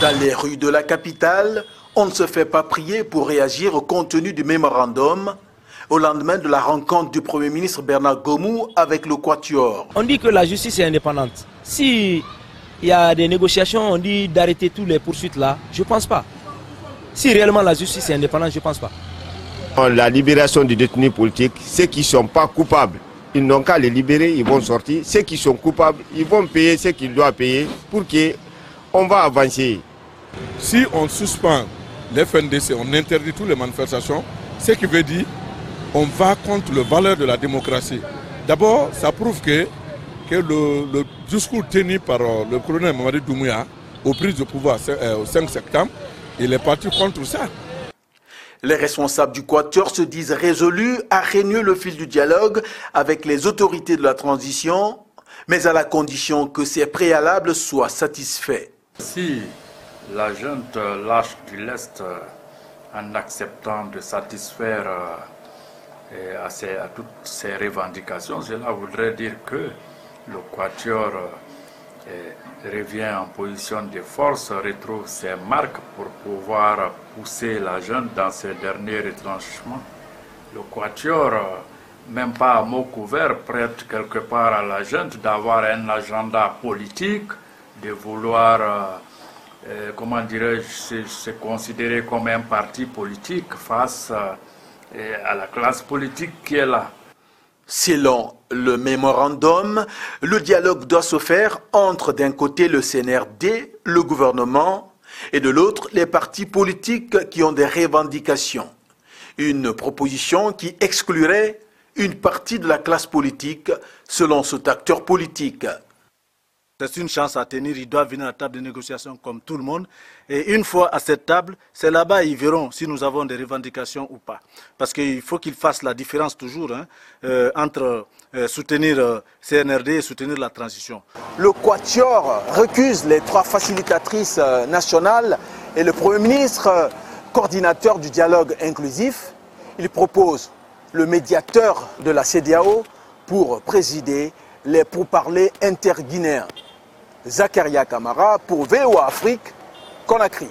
Dans les rues de la capitale, on ne se fait pas prier pour réagir au contenu du mémorandum au lendemain de la rencontre du Premier ministre Bernard Gomou avec le Quatuor. On dit que la justice est indépendante. Si il y a des négociations, on dit d'arrêter toutes les poursuites là, je ne pense pas. Si réellement la justice est indépendante, je ne pense pas. La libération des détenus politiques, ceux qui ne sont pas coupables, ils n'ont qu'à les libérer, ils vont sortir. Ceux qui sont coupables, ils vont payer ce qu'ils doivent payer pour qu'on va avancer. Si on suspend les FNDC, on interdit toutes les manifestations, ce qui veut dire on va contre le valeur de la démocratie. D'abord, ça prouve que, que le, discours tenu par euh, le colonel Mamadi Doumbouya au prise de pouvoir euh, au 5 septembre, il est parti contre ça. Les responsables du Quatuor se disent résolus à régner le fil du dialogue avec les autorités de la transition, mais à la condition que ces préalables soient satisfaits. Si la junte lâche du lest euh, en acceptant de satisfaire à, à, toutes ces revendications, cela voudrait dire que le Quatuor revient en position de force, retrouve ses marques pour pouvoir pousser la jeune dans ses derniers retranchements. Le Quatuor, même pas à mot couvert, prête quelque part à la jeune d'avoir un agenda politique, de vouloir, euh, euh, comment dirais-je, se, considérer comme un parti politique face euh, à la classe politique qui est là. Selon le mémorandum, le dialogue doit se faire entre d'un côté le CNRD, le gouvernement, et de l'autre les partis politiques qui ont des revendications. Une proposition qui exclurait une partie de la classe politique selon cet acteur politique. C'est une chance à tenir, ils doivent venir à la table de négociation comme tout le monde. Et une fois à cette table, c'est là-bas ils verront si nous avons des revendications ou pas. Parce qu'il faut qu'ils fassent la différence toujours hein, euh, entre euh, soutenir euh, CNRD et soutenir la transition. Le Quatuor recuse les trois facilitatrices nationales et le Premier ministre, coordinateur du dialogue inclusif, il propose le médiateur de la CDAO pour présider les pourparlers interguinéens. Zakaria Kamara pour VOA Afrique, Conakry.